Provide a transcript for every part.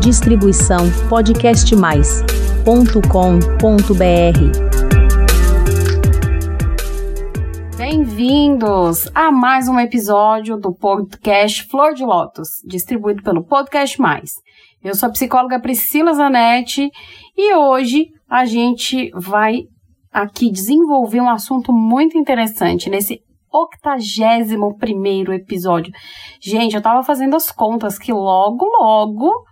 Distribuição podcastmais.com.br. Bem-vindos a mais um episódio do podcast Flor de Lótus, distribuído pelo Podcast Mais. Eu sou a psicóloga Priscila Zanetti e hoje a gente vai aqui desenvolver um assunto muito interessante nesse 81 primeiro episódio. Gente, eu tava fazendo as contas que logo, logo,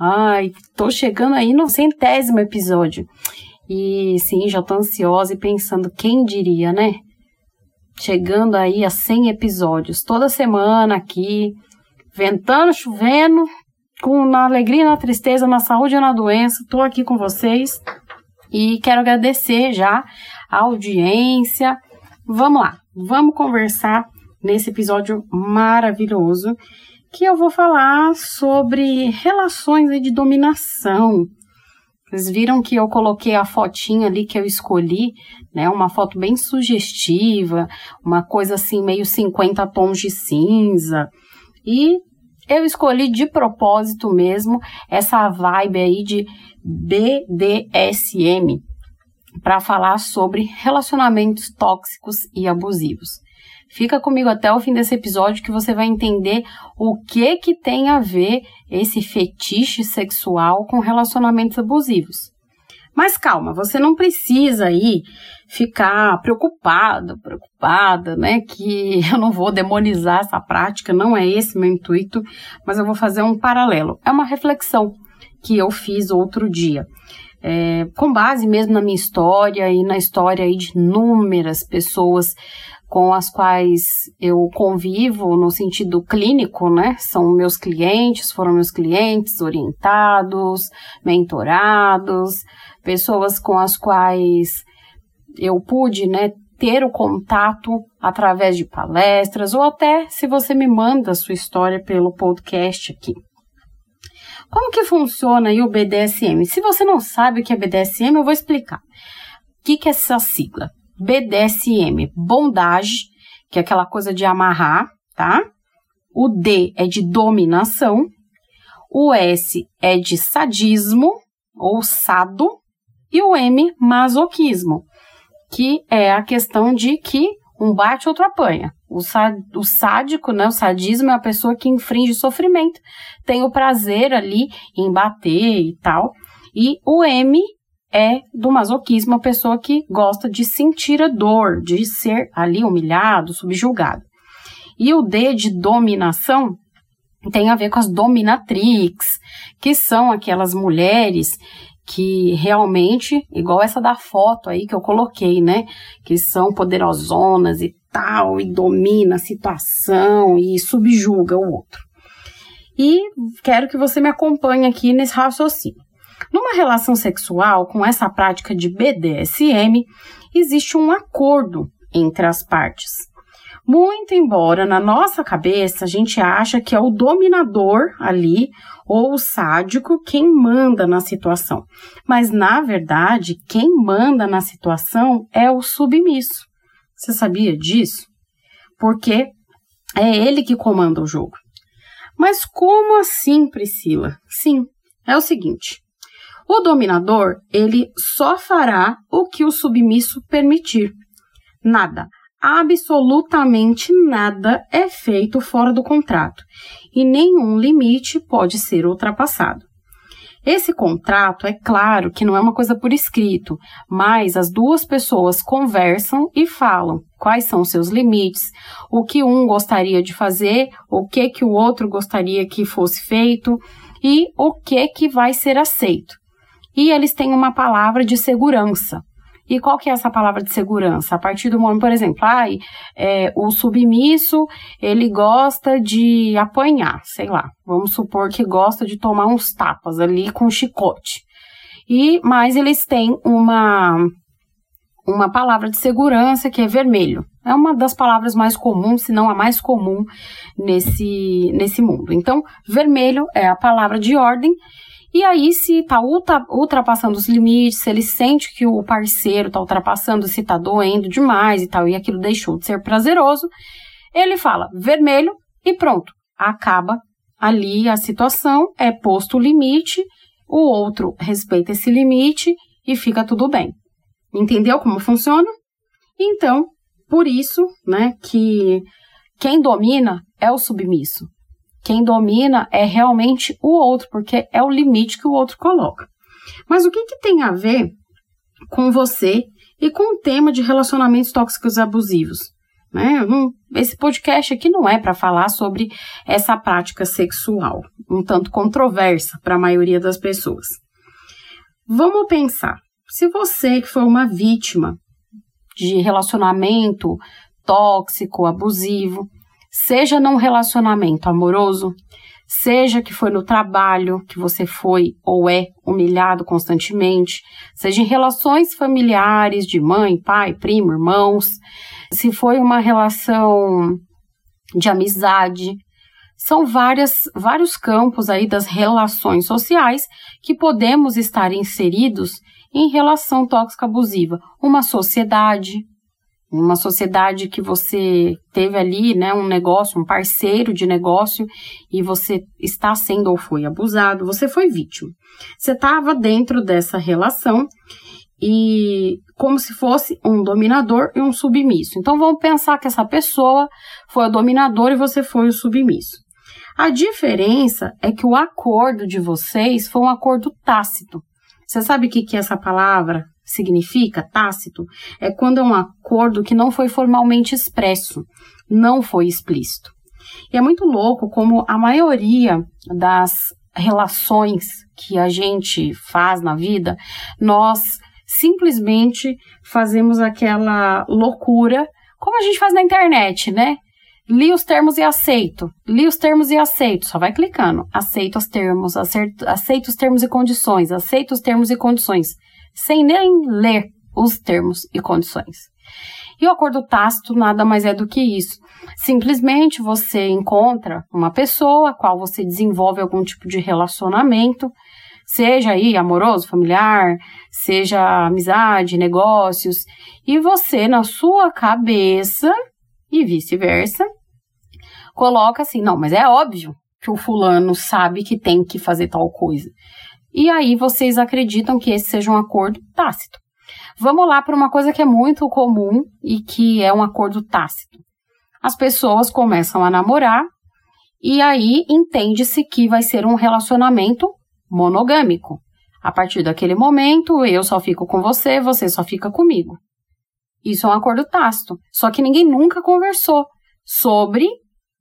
ai, tô chegando aí no centésimo episódio. E sim, já tô ansiosa e pensando, quem diria, né? Chegando aí a 100 episódios, toda semana aqui, ventando, chovendo, com na alegria, na tristeza, na saúde e na doença, tô aqui com vocês e quero agradecer já a audiência. Vamos lá, vamos conversar nesse episódio maravilhoso que eu vou falar sobre relações de dominação. Vocês viram que eu coloquei a fotinha ali que eu escolhi, né? Uma foto bem sugestiva, uma coisa assim meio 50 tons de cinza. E eu escolhi de propósito mesmo essa vibe aí de BDSM para falar sobre relacionamentos tóxicos e abusivos. Fica comigo até o fim desse episódio que você vai entender o que que tem a ver esse fetiche sexual com relacionamentos abusivos. Mas calma, você não precisa aí ficar preocupado, preocupada, né? Que eu não vou demonizar essa prática, não é esse meu intuito, mas eu vou fazer um paralelo. É uma reflexão que eu fiz outro dia. É, com base mesmo na minha história e na história aí de inúmeras pessoas com as quais eu convivo no sentido clínico, né? São meus clientes, foram meus clientes orientados, mentorados, pessoas com as quais eu pude, né, ter o contato através de palestras ou até se você me manda a sua história pelo podcast aqui. Como que funciona aí o BDSM? Se você não sabe o que é BDSM, eu vou explicar. O que, que é essa sigla? BDSM, bondage, que é aquela coisa de amarrar, tá? O D é de dominação. O S é de sadismo ou sado. E o M, masoquismo, que é a questão de que um bate, outro apanha. O, o sádico, né, o sadismo é a pessoa que infringe sofrimento, tem o prazer ali em bater e tal. E o M é do masoquismo, a pessoa que gosta de sentir a dor, de ser ali humilhado, subjugado. E o D de dominação tem a ver com as dominatrix, que são aquelas mulheres que realmente, igual essa da foto aí que eu coloquei, né? Que são poderosonas e tal, e domina a situação e subjuga o outro. E quero que você me acompanhe aqui nesse raciocínio. Numa relação sexual com essa prática de BDSM, existe um acordo entre as partes. Muito embora na nossa cabeça a gente acha que é o dominador ali ou o sádico quem manda na situação. Mas na verdade, quem manda na situação é o submisso. Você sabia disso? Porque é ele que comanda o jogo. Mas como assim, Priscila? Sim, é o seguinte: o dominador, ele só fará o que o submisso permitir. Nada, absolutamente nada é feito fora do contrato e nenhum limite pode ser ultrapassado. Esse contrato, é claro que não é uma coisa por escrito, mas as duas pessoas conversam e falam quais são os seus limites, o que um gostaria de fazer, o que que o outro gostaria que fosse feito e o que que vai ser aceito. E eles têm uma palavra de segurança. E qual que é essa palavra de segurança? A partir do momento, por exemplo, ai, é, o submisso, ele gosta de apanhar, sei lá. Vamos supor que gosta de tomar uns tapas ali com chicote. E, mas eles têm uma, uma palavra de segurança que é vermelho. É uma das palavras mais comuns, se não a mais comum nesse, nesse mundo. Então, vermelho é a palavra de ordem e aí, se está ultrapassando os limites, se ele sente que o parceiro está ultrapassando, se está doendo demais e tal, e aquilo deixou de ser prazeroso, ele fala vermelho e pronto, acaba ali a situação, é posto o limite, o outro respeita esse limite e fica tudo bem. Entendeu como funciona? Então, por isso, né, que quem domina é o submisso. Quem domina é realmente o outro, porque é o limite que o outro coloca. Mas o que, que tem a ver com você e com o tema de relacionamentos tóxicos abusivos? Né? Esse podcast aqui não é para falar sobre essa prática sexual, um tanto controversa para a maioria das pessoas. Vamos pensar, se você que foi uma vítima de relacionamento tóxico, abusivo, seja num relacionamento amoroso, seja que foi no trabalho que você foi ou é humilhado constantemente, seja em relações familiares de mãe, pai, primo, irmãos, se foi uma relação de amizade, são várias, vários campos aí das relações sociais que podemos estar inseridos em relação tóxica abusiva. Uma sociedade, uma sociedade que você teve ali, né, um negócio, um parceiro de negócio e você está sendo ou foi abusado, você foi vítima. Você estava dentro dessa relação e como se fosse um dominador e um submisso. Então vamos pensar que essa pessoa foi o dominador e você foi o submisso. A diferença é que o acordo de vocês foi um acordo tácito. Você sabe o que, que essa palavra significa, tácito? É quando é um acordo que não foi formalmente expresso, não foi explícito. E é muito louco como a maioria das relações que a gente faz na vida, nós simplesmente fazemos aquela loucura, como a gente faz na internet, né? Li os termos e aceito. Li os termos e aceito. Só vai clicando. Aceito os termos, aceito, os termos e condições, aceito os termos e condições, sem nem ler os termos e condições. E o acordo tácito nada mais é do que isso. Simplesmente você encontra uma pessoa a qual você desenvolve algum tipo de relacionamento seja aí amoroso, familiar, seja amizade, negócios, e você na sua cabeça e vice-versa, coloca assim, não, mas é óbvio que o fulano sabe que tem que fazer tal coisa. E aí vocês acreditam que esse seja um acordo tácito. Vamos lá para uma coisa que é muito comum e que é um acordo tácito. As pessoas começam a namorar e aí entende-se que vai ser um relacionamento monogâmico. A partir daquele momento, eu só fico com você, você só fica comigo. Isso é um acordo tácito. Só que ninguém nunca conversou sobre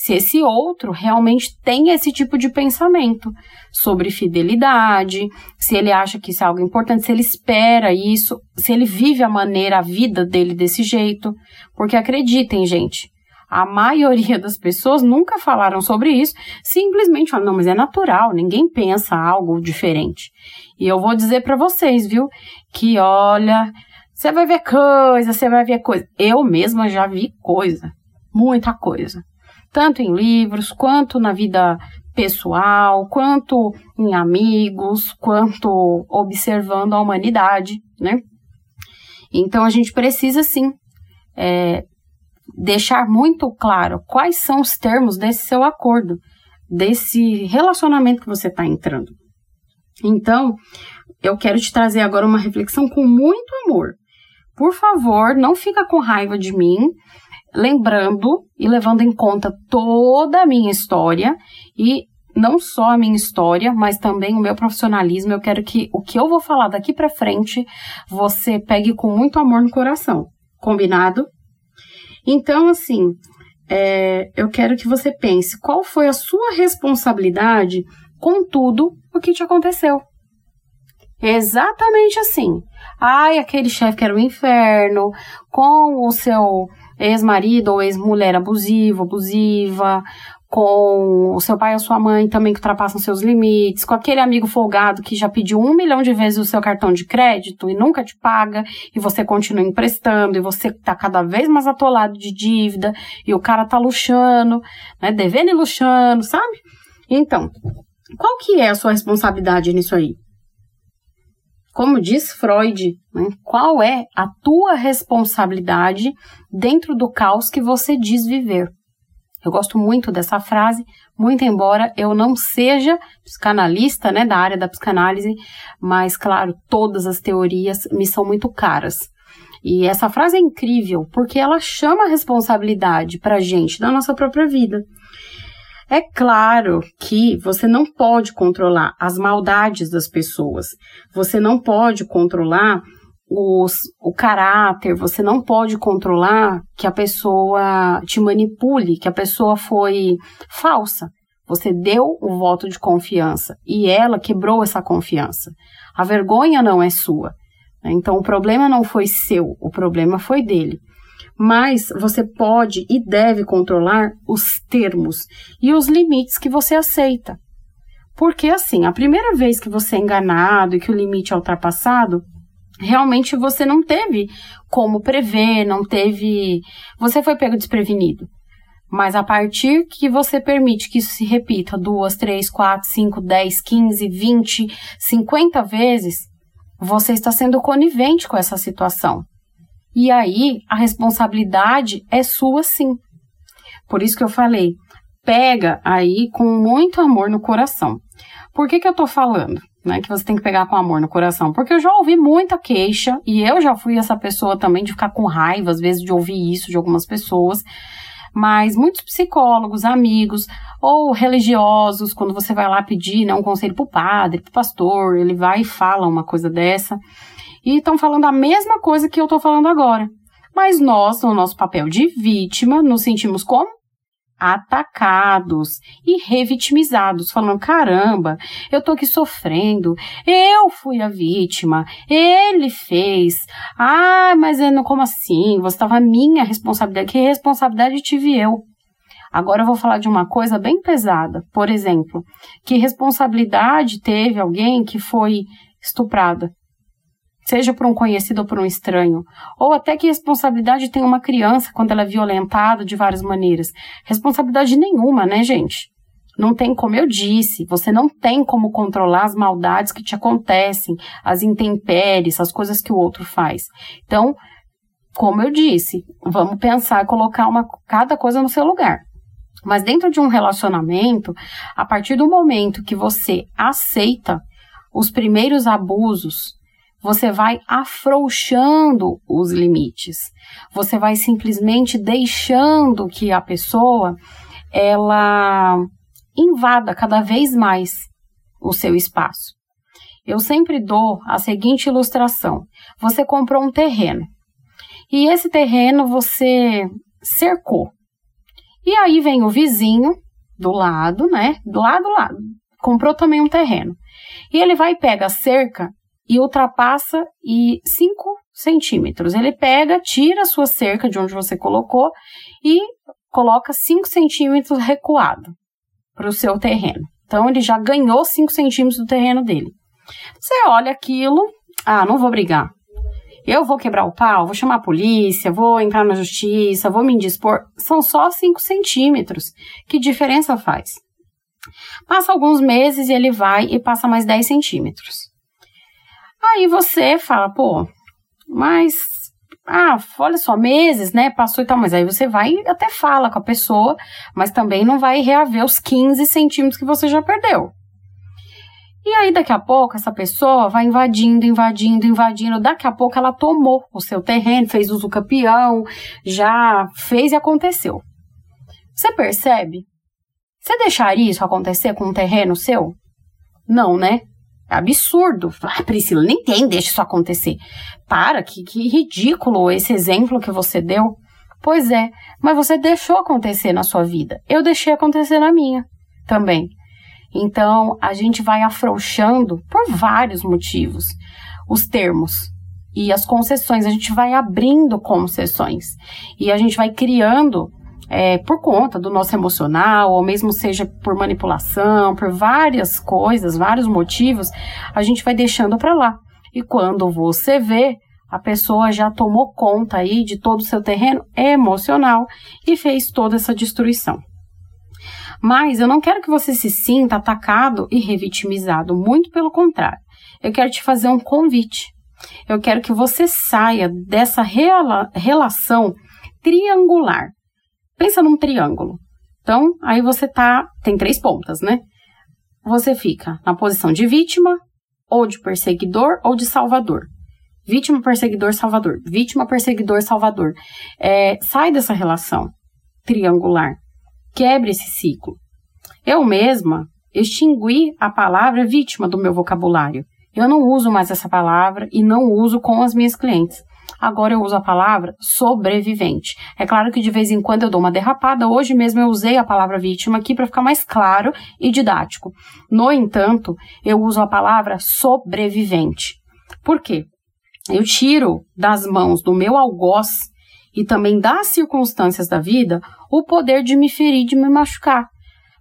se esse outro realmente tem esse tipo de pensamento sobre fidelidade, se ele acha que isso é algo importante, se ele espera isso, se ele vive a maneira, a vida dele desse jeito. Porque acreditem, gente, a maioria das pessoas nunca falaram sobre isso, simplesmente falam, não, mas é natural, ninguém pensa algo diferente. E eu vou dizer para vocês, viu, que olha, você vai ver coisa, você vai ver coisa. Eu mesma já vi coisa, muita coisa. Tanto em livros, quanto na vida pessoal, quanto em amigos, quanto observando a humanidade, né? Então a gente precisa sim é, deixar muito claro quais são os termos desse seu acordo, desse relacionamento que você está entrando. Então, eu quero te trazer agora uma reflexão com muito amor. Por favor, não fica com raiva de mim, lembrando e levando em conta toda a minha história e não só a minha história, mas também o meu profissionalismo. Eu quero que o que eu vou falar daqui para frente você pegue com muito amor no coração. Combinado? Então, assim, é, eu quero que você pense qual foi a sua responsabilidade com tudo o que te aconteceu. Exatamente assim. Ai, aquele chefe que era o inferno, com o seu ex-marido ou ex-mulher abusivo, abusiva, com o seu pai ou sua mãe também que ultrapassam seus limites, com aquele amigo folgado que já pediu um milhão de vezes o seu cartão de crédito e nunca te paga, e você continua emprestando, e você tá cada vez mais atolado de dívida, e o cara tá luxando, né, devendo e luxando, sabe? Então, qual que é a sua responsabilidade nisso aí? Como diz Freud, né, qual é a tua responsabilidade dentro do caos que você diz viver? Eu gosto muito dessa frase, muito embora eu não seja psicanalista, né, da área da psicanálise, mas claro, todas as teorias me são muito caras. E essa frase é incrível porque ela chama a responsabilidade para a gente da nossa própria vida. É claro que você não pode controlar as maldades das pessoas, você não pode controlar os, o caráter, você não pode controlar que a pessoa te manipule, que a pessoa foi falsa. Você deu o voto de confiança e ela quebrou essa confiança. A vergonha não é sua. Então o problema não foi seu, o problema foi dele. Mas você pode e deve controlar os termos e os limites que você aceita. Porque assim, a primeira vez que você é enganado e que o limite é ultrapassado, realmente você não teve como prever, não teve. Você foi pego desprevenido. Mas a partir que você permite que isso se repita duas, três, quatro, cinco, dez, quinze, vinte, cinquenta vezes, você está sendo conivente com essa situação. E aí a responsabilidade é sua sim. Por isso que eu falei, pega aí com muito amor no coração. Por que, que eu tô falando? né, que você tem que pegar com amor no coração. Porque eu já ouvi muita queixa, e eu já fui essa pessoa também de ficar com raiva, às vezes, de ouvir isso de algumas pessoas. Mas muitos psicólogos, amigos ou religiosos, quando você vai lá pedir né, um conselho para o padre, para o pastor, ele vai e fala uma coisa dessa. E estão falando a mesma coisa que eu estou falando agora. Mas nós, no nosso papel de vítima, nos sentimos como? atacados e revitimizados, falando: caramba, eu tô aqui sofrendo, eu fui a vítima, ele fez, ah, mas não, como assim? Você estava minha responsabilidade, que responsabilidade tive eu? Agora eu vou falar de uma coisa bem pesada, por exemplo, que responsabilidade teve alguém que foi estuprada? Seja por um conhecido ou por um estranho, ou até que responsabilidade tem uma criança quando ela é violentada de várias maneiras. Responsabilidade nenhuma, né, gente? Não tem como eu disse, você não tem como controlar as maldades que te acontecem, as intempéries, as coisas que o outro faz. Então, como eu disse, vamos pensar, colocar uma, cada coisa no seu lugar. Mas dentro de um relacionamento, a partir do momento que você aceita os primeiros abusos, você vai afrouxando os limites. Você vai simplesmente deixando que a pessoa ela invada cada vez mais o seu espaço. Eu sempre dou a seguinte ilustração: você comprou um terreno e esse terreno você cercou. E aí vem o vizinho do lado, né? Do lado, do lado. Comprou também um terreno. E ele vai pega a cerca e ultrapassa e 5 centímetros. Ele pega, tira a sua cerca de onde você colocou e coloca 5 centímetros recuado para o seu terreno. Então ele já ganhou 5 centímetros do terreno dele. Você olha aquilo, ah, não vou brigar. Eu vou quebrar o pau, vou chamar a polícia, vou entrar na justiça, vou me indispor. São só 5 centímetros. Que diferença faz? Passa alguns meses e ele vai e passa mais 10 centímetros. Aí você fala, pô, mas ah, olha só, meses, né? Passou e tal, mas aí você vai até fala com a pessoa, mas também não vai reaver os 15 centímetros que você já perdeu. E aí, daqui a pouco, essa pessoa vai invadindo, invadindo, invadindo. Daqui a pouco, ela tomou o seu terreno, fez uso campeão, já fez e aconteceu. Você percebe? Você deixaria isso acontecer com um terreno seu? Não, né? Absurdo. Ah, Priscila, nem tem, deixa isso acontecer. Para, que, que ridículo esse exemplo que você deu. Pois é, mas você deixou acontecer na sua vida. Eu deixei acontecer na minha também. Então, a gente vai afrouxando por vários motivos os termos e as concessões. A gente vai abrindo concessões e a gente vai criando é, por conta do nosso emocional, ou mesmo seja por manipulação, por várias coisas, vários motivos, a gente vai deixando para lá. E quando você vê, a pessoa já tomou conta aí de todo o seu terreno emocional e fez toda essa destruição. Mas eu não quero que você se sinta atacado e revitimizado, muito pelo contrário. Eu quero te fazer um convite. Eu quero que você saia dessa rela relação triangular Pensa num triângulo. Então, aí você tá, tem três pontas, né? Você fica na posição de vítima, ou de perseguidor, ou de salvador. Vítima, perseguidor, salvador. Vítima, perseguidor, salvador. É, sai dessa relação triangular. Quebre esse ciclo. Eu mesma extingui a palavra vítima do meu vocabulário. Eu não uso mais essa palavra e não uso com as minhas clientes. Agora eu uso a palavra sobrevivente. É claro que de vez em quando eu dou uma derrapada. Hoje mesmo eu usei a palavra vítima aqui para ficar mais claro e didático. No entanto, eu uso a palavra sobrevivente. Por quê? Eu tiro das mãos do meu algoz e também das circunstâncias da vida o poder de me ferir, de me machucar.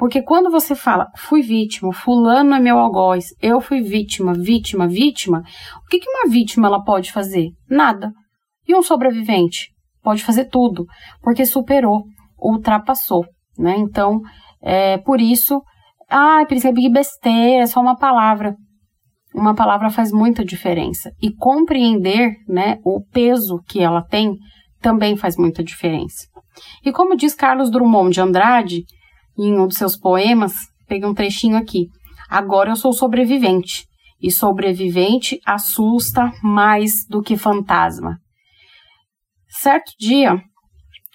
Porque quando você fala, fui vítima, fulano é meu algoz, eu fui vítima, vítima, vítima, o que, uma vítima ela pode fazer? Nada. E um sobrevivente? Pode fazer tudo, porque superou, ultrapassou, né? Então, é por isso, ah, Priscila, que besteira, é só uma palavra. Uma palavra faz muita diferença. E compreender, né, o peso que ela tem também faz muita diferença. E como diz Carlos Drummond de Andrade, em um dos seus poemas, peguei um trechinho aqui. Agora eu sou sobrevivente, e sobrevivente assusta mais do que fantasma. Certo dia,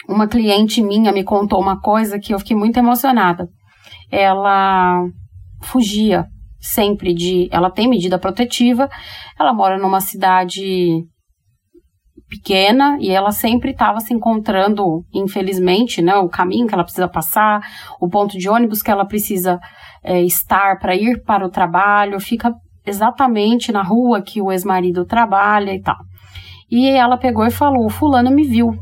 uma cliente minha me contou uma coisa que eu fiquei muito emocionada. Ela fugia sempre de. Ela tem medida protetiva, ela mora numa cidade pequena e ela sempre estava se encontrando, infelizmente, né, o caminho que ela precisa passar, o ponto de ônibus que ela precisa é, estar para ir para o trabalho, fica exatamente na rua que o ex-marido trabalha e tal. E ela pegou e falou: Fulano me viu.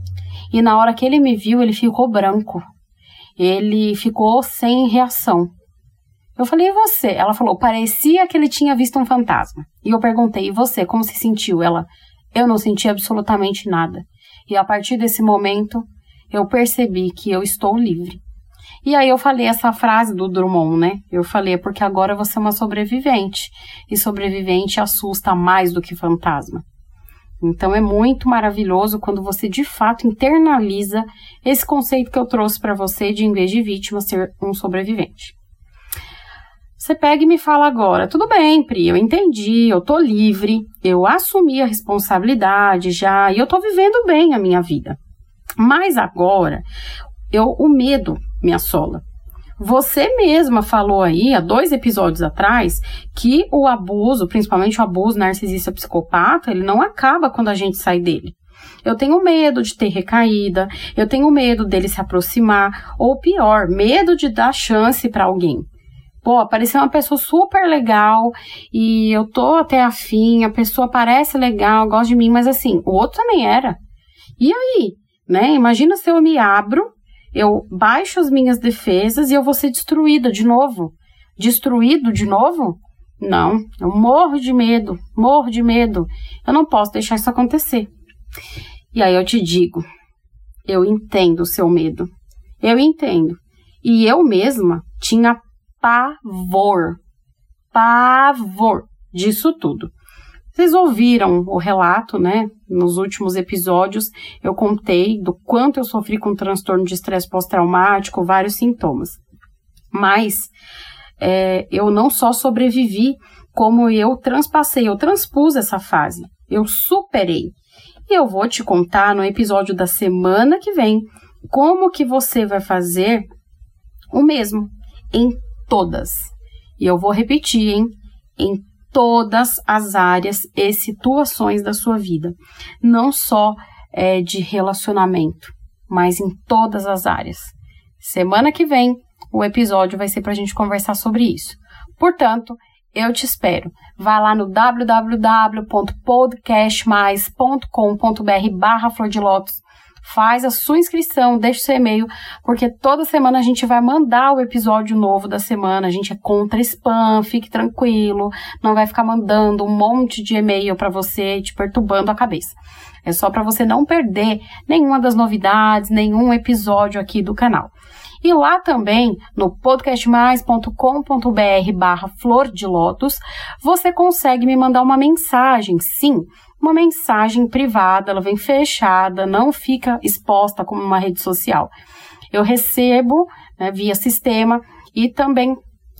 E na hora que ele me viu, ele ficou branco. Ele ficou sem reação. Eu falei, e você? Ela falou, parecia que ele tinha visto um fantasma. E eu perguntei, e você, como se sentiu? Ela, eu não senti absolutamente nada. E a partir desse momento, eu percebi que eu estou livre. E aí eu falei essa frase do Drummond, né? Eu falei, porque agora você é uma sobrevivente. E sobrevivente assusta mais do que fantasma. Então é muito maravilhoso quando você de fato internaliza esse conceito que eu trouxe para você de em vez de vítima ser um sobrevivente. Você pega e me fala agora, tudo bem, Pri, eu entendi, eu tô livre, eu assumi a responsabilidade já e eu tô vivendo bem a minha vida. Mas agora, eu, o medo me assola. Você mesma falou aí, há dois episódios atrás, que o abuso, principalmente o abuso narcisista psicopata, ele não acaba quando a gente sai dele. Eu tenho medo de ter recaída, eu tenho medo dele se aproximar, ou pior, medo de dar chance para alguém pô, apareceu uma pessoa super legal e eu tô até afim, a pessoa parece legal, gosta de mim, mas assim, o outro também era. E aí, né? Imagina se eu me abro, eu baixo as minhas defesas e eu vou ser destruída de novo. Destruído de novo? Não, eu morro de medo, morro de medo. Eu não posso deixar isso acontecer. E aí eu te digo, eu entendo o seu medo. Eu entendo. E eu mesma tinha pavor, pavor disso tudo. Vocês ouviram o relato, né? Nos últimos episódios eu contei do quanto eu sofri com transtorno de estresse pós-traumático, vários sintomas. Mas é, eu não só sobrevivi, como eu transpassei, eu transpus essa fase, eu superei. E eu vou te contar no episódio da semana que vem como que você vai fazer o mesmo em todas. E eu vou repetir, hein? Em todas as áreas e situações da sua vida. Não só é, de relacionamento, mas em todas as áreas. Semana que vem, o episódio vai ser para a gente conversar sobre isso. Portanto, eu te espero. Vá lá no www.podcastmais.com.br barra Flor de Lótus faz a sua inscrição, deixa o seu e-mail, porque toda semana a gente vai mandar o episódio novo da semana. A gente é contra spam, fique tranquilo, não vai ficar mandando um monte de e-mail para você te perturbando a cabeça. É só para você não perder nenhuma das novidades, nenhum episódio aqui do canal. E lá também, no podcastmais.com.br barra flor de lótus, você consegue me mandar uma mensagem, sim, uma mensagem privada, ela vem fechada, não fica exposta como uma rede social. Eu recebo né, via sistema e também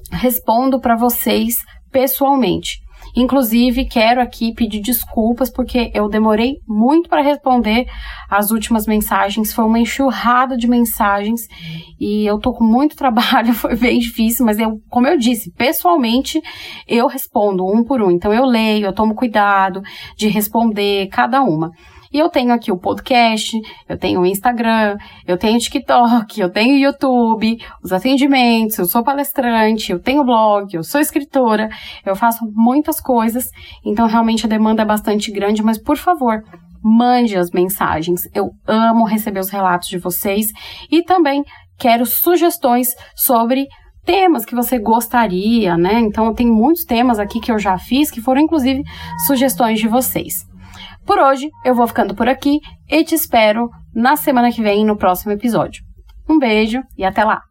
respondo para vocês pessoalmente. Inclusive, quero aqui pedir desculpas porque eu demorei muito para responder as últimas mensagens. Foi uma enxurrada de mensagens e eu tô com muito trabalho, foi bem difícil, mas eu, como eu disse, pessoalmente eu respondo um por um. Então eu leio, eu tomo cuidado de responder cada uma. E eu tenho aqui o podcast, eu tenho o Instagram, eu tenho o TikTok, eu tenho o YouTube, os atendimentos, eu sou palestrante, eu tenho blog, eu sou escritora, eu faço muitas coisas, então realmente a demanda é bastante grande, mas por favor, mande as mensagens. Eu amo receber os relatos de vocês e também quero sugestões sobre temas que você gostaria, né? Então, tem muitos temas aqui que eu já fiz que foram inclusive sugestões de vocês. Por hoje, eu vou ficando por aqui e te espero na semana que vem no próximo episódio. Um beijo e até lá!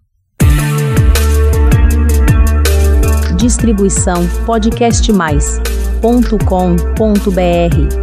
Distribuição podcastmais.com.br